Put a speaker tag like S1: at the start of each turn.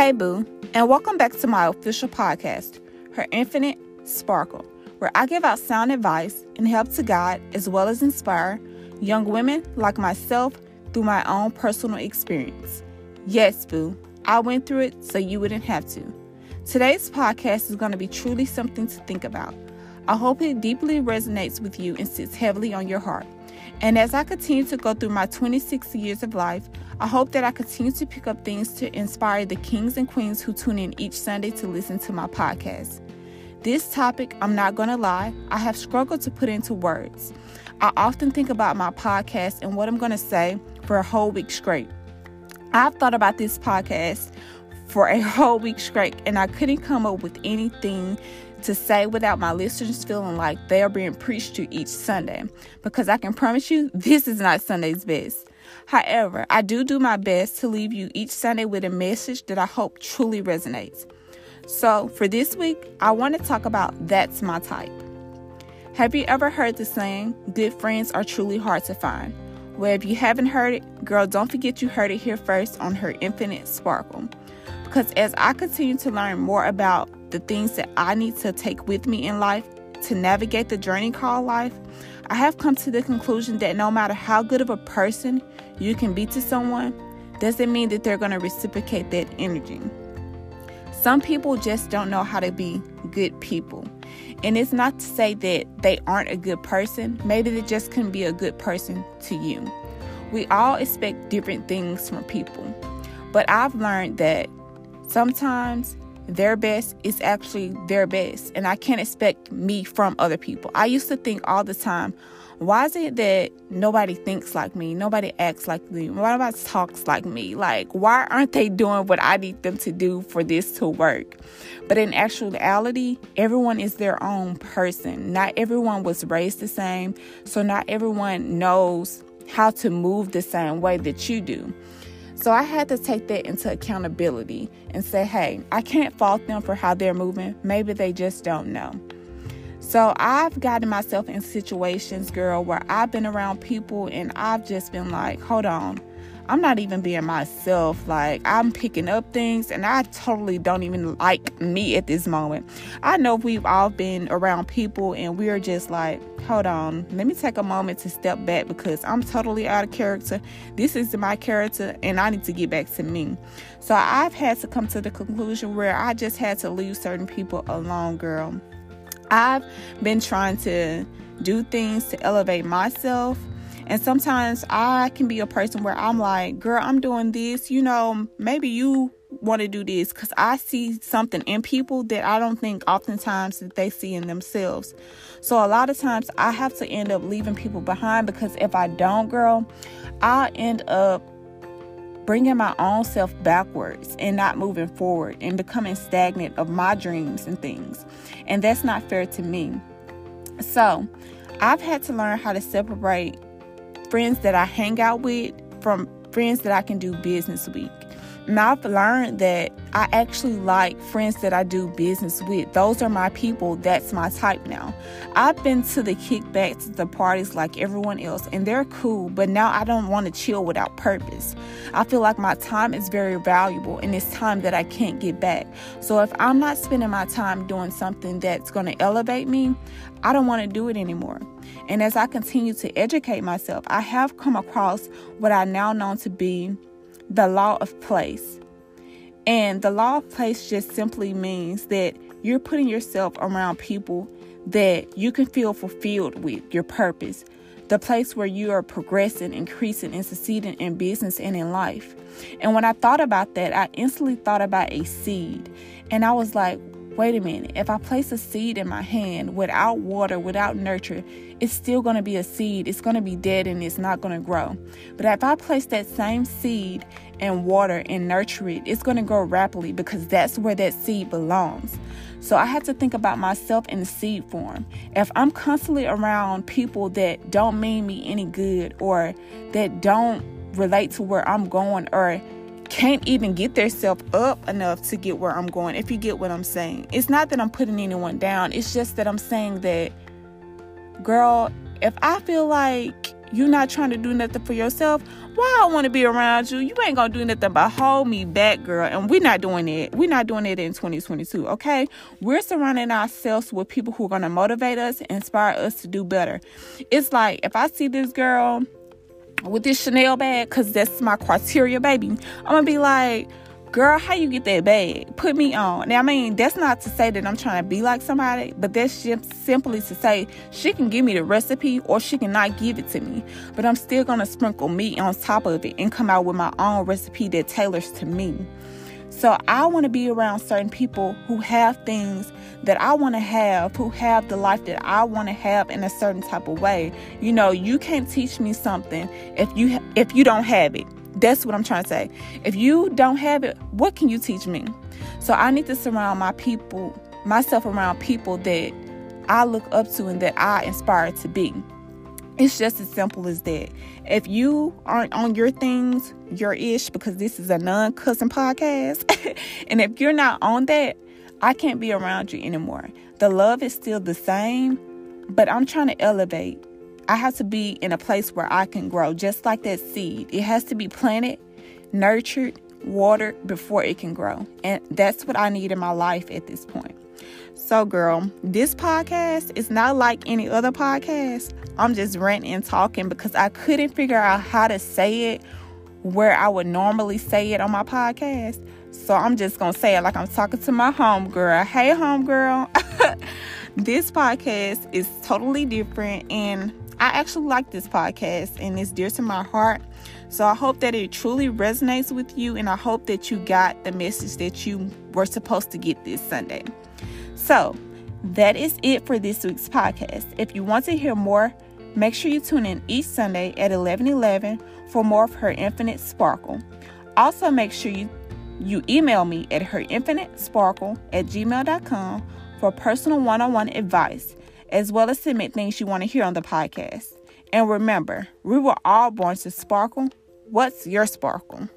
S1: Hey, Boo, and welcome back to my official podcast, Her Infinite Sparkle, where I give out sound advice and help to guide as well as inspire young women like myself through my own personal experience. Yes, Boo, I went through it so you wouldn't have to. Today's podcast is going to be truly something to think about. I hope it deeply resonates with you and sits heavily on your heart. And as I continue to go through my 26 years of life, I hope that I continue to pick up things to inspire the kings and queens who tune in each Sunday to listen to my podcast. This topic, I'm not going to lie, I have struggled to put into words. I often think about my podcast and what I'm going to say for a whole week straight. I've thought about this podcast for a whole week straight and I couldn't come up with anything to say without my listeners feeling like they are being preached to each Sunday because I can promise you this is not Sunday's best. However, I do do my best to leave you each Sunday with a message that I hope truly resonates. So, for this week, I want to talk about that's my type. Have you ever heard the saying, good friends are truly hard to find? Well, if you haven't heard it, girl, don't forget you heard it here first on her Infinite Sparkle. Because as I continue to learn more about the things that I need to take with me in life to navigate the journey called life, I have come to the conclusion that no matter how good of a person you can be to someone, doesn't mean that they're going to reciprocate that energy. Some people just don't know how to be good people. And it's not to say that they aren't a good person, maybe they just couldn't be a good person to you. We all expect different things from people, but I've learned that sometimes their best is actually their best, and I can't expect me from other people. I used to think all the time, why is it that nobody thinks like me? Nobody acts like me? Nobody talks like me? Like, why aren't they doing what I need them to do for this to work? But in actuality, everyone is their own person. Not everyone was raised the same, so not everyone knows how to move the same way that you do. So I had to take that into accountability and say, hey, I can't fault them for how they're moving. Maybe they just don't know. So I've gotten myself in situations, girl, where I've been around people and I've just been like, hold on, I'm not even being myself. Like, I'm picking up things and I totally don't even like me at this moment. I know we've all been around people and we're just like, hold on, let me take a moment to step back because I'm totally out of character. This is my character and I need to get back to me. So I've had to come to the conclusion where I just had to leave certain people alone, girl. I've been trying to do things to elevate myself. And sometimes I can be a person where I'm like, girl, I'm doing this. You know, maybe you want to do this because I see something in people that I don't think oftentimes that they see in themselves. So a lot of times I have to end up leaving people behind because if I don't, girl, i end up bringing my own self backwards and not moving forward and becoming stagnant of my dreams and things. And that's not fair to me. So, I've had to learn how to separate friends that I hang out with from friends that I can do business with. And I've learned that I actually like friends that I do business with. Those are my people. That's my type now. I've been to the kickbacks, the parties like everyone else, and they're cool, but now I don't want to chill without purpose. I feel like my time is very valuable and it's time that I can't get back. So if I'm not spending my time doing something that's going to elevate me, I don't want to do it anymore. And as I continue to educate myself, I have come across what I now know to be the law of place. And the law of place just simply means that you're putting yourself around people that you can feel fulfilled with your purpose, the place where you are progressing, increasing, and succeeding in business and in life. And when I thought about that, I instantly thought about a seed. And I was like, wait a minute, if I place a seed in my hand without water, without nurture, it's still going to be a seed. It's going to be dead and it's not going to grow. But if I place that same seed and water and nurture it, it's going to grow rapidly because that's where that seed belongs. So I have to think about myself in the seed form. If I'm constantly around people that don't mean me any good or that don't relate to where I'm going or can't even get themselves up enough to get where I'm going, if you get what I'm saying. It's not that I'm putting anyone down, it's just that I'm saying that, girl, if I feel like you're not trying to do nothing for yourself, why I want to be around you? You ain't gonna do nothing but hold me back, girl. And we're not doing it. We're not doing it in 2022, okay? We're surrounding ourselves with people who are gonna motivate us, inspire us to do better. It's like if I see this girl with this Chanel bag, cause that's my criteria, baby, I'm gonna be like, girl, how you get that bag? Put me on. Now, I mean, that's not to say that I'm trying to be like somebody, but that's just simply to say she can give me the recipe or she can not give it to me. But I'm still gonna sprinkle meat on top of it and come out with my own recipe that tailors to me. So I want to be around certain people who have things that I want to have, who have the life that I want to have in a certain type of way. You know, you can't teach me something if you if you don't have it. That's what I'm trying to say. If you don't have it, what can you teach me? So I need to surround my people, myself around people that I look up to and that I inspire to be. It's just as simple as that. If you aren't on your things, your ish, because this is a non cussing podcast, and if you're not on that, I can't be around you anymore. The love is still the same, but I'm trying to elevate. I have to be in a place where I can grow, just like that seed. It has to be planted, nurtured, watered before it can grow. And that's what I need in my life at this point. So, girl, this podcast is not like any other podcast. I'm just ranting and talking because I couldn't figure out how to say it where I would normally say it on my podcast. So I'm just gonna say it like I'm talking to my home girl. Hey, home girl. this podcast is totally different and I actually like this podcast and it's dear to my heart. So I hope that it truly resonates with you and I hope that you got the message that you were supposed to get this Sunday. So that is it for this week's podcast. If you want to hear more, make sure you tune in each Sunday at 11 11 for more of her infinite sparkle. Also, make sure you, you email me at herinfinitesparkle at gmail.com for personal one on one advice as well as submit things you want to hear on the podcast. And remember, we were all born to sparkle. What's your sparkle?